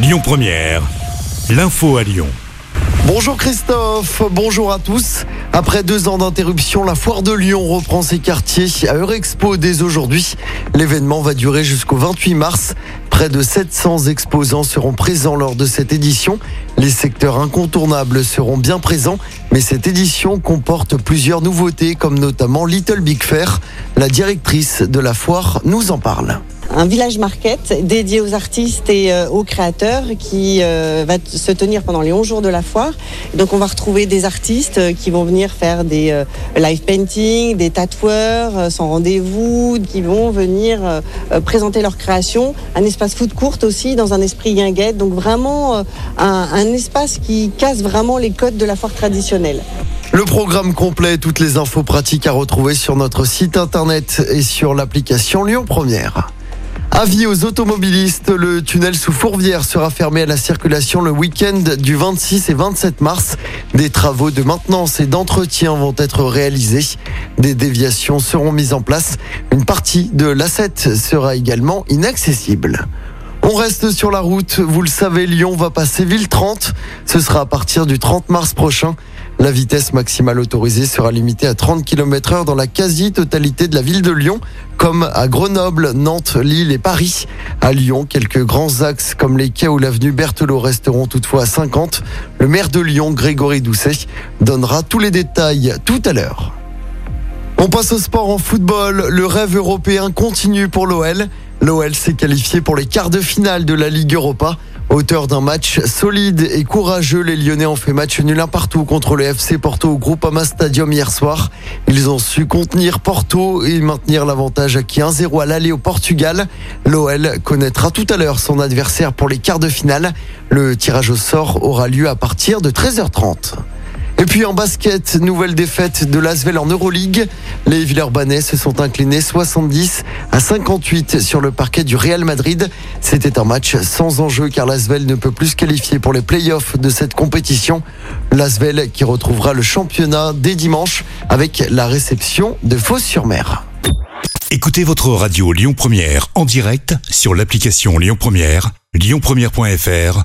Lyon Première, l'info à Lyon. Bonjour Christophe, bonjour à tous. Après deux ans d'interruption, la foire de Lyon reprend ses quartiers à Eurexpo dès aujourd'hui. L'événement va durer jusqu'au 28 mars. Près de 700 exposants seront présents lors de cette édition. Les secteurs incontournables seront bien présents, mais cette édition comporte plusieurs nouveautés comme notamment Little Big Fair. La directrice de la foire nous en parle un village market dédié aux artistes et euh, aux créateurs qui euh, va se tenir pendant les 11 jours de la foire. Donc on va retrouver des artistes euh, qui vont venir faire des live painting, des tatoueurs sans rendez-vous, qui vont venir présenter leur création. Un espace food court aussi dans un esprit guinguette. Donc vraiment un, un espace qui casse vraiment les codes de la foire traditionnelle. Le programme complet, toutes les infos pratiques à retrouver sur notre site internet et sur l'application Lyon Première. Avis aux automobilistes, le tunnel sous Fourvière sera fermé à la circulation le week-end du 26 et 27 mars. Des travaux de maintenance et d'entretien vont être réalisés. Des déviations seront mises en place. Une partie de l'A7 sera également inaccessible. On reste sur la route. Vous le savez, Lyon va passer ville 30. Ce sera à partir du 30 mars prochain. La vitesse maximale autorisée sera limitée à 30 km heure dans la quasi-totalité de la ville de Lyon, comme à Grenoble, Nantes, Lille et Paris. À Lyon, quelques grands axes comme les quais ou l'avenue Berthelot resteront toutefois à 50. Le maire de Lyon, Grégory Doucet, donnera tous les détails tout à l'heure. On passe au sport en football. Le rêve européen continue pour l'OL. L'OL s'est qualifié pour les quarts de finale de la Ligue Europa. Auteur d'un match solide et courageux, les Lyonnais ont fait match nul un partout contre le FC Porto au Groupama Stadium hier soir. Ils ont su contenir Porto et maintenir l'avantage acquis 1-0 à l'aller au Portugal. L'OL connaîtra tout à l'heure son adversaire pour les quarts de finale. Le tirage au sort aura lieu à partir de 13h30. Et puis en basket, nouvelle défaite de l'Asvel en Euroleague. Les Villeurbanais se sont inclinés 70 à 58 sur le parquet du Real Madrid. C'était un match sans enjeu car l'Asvel ne peut plus se qualifier pour les playoffs de cette compétition. L'Asvel qui retrouvera le championnat dès dimanche avec la réception de Fos-sur-Mer. Écoutez votre radio Lyon Première en direct sur l'application Lyon Première, lyonpremière.fr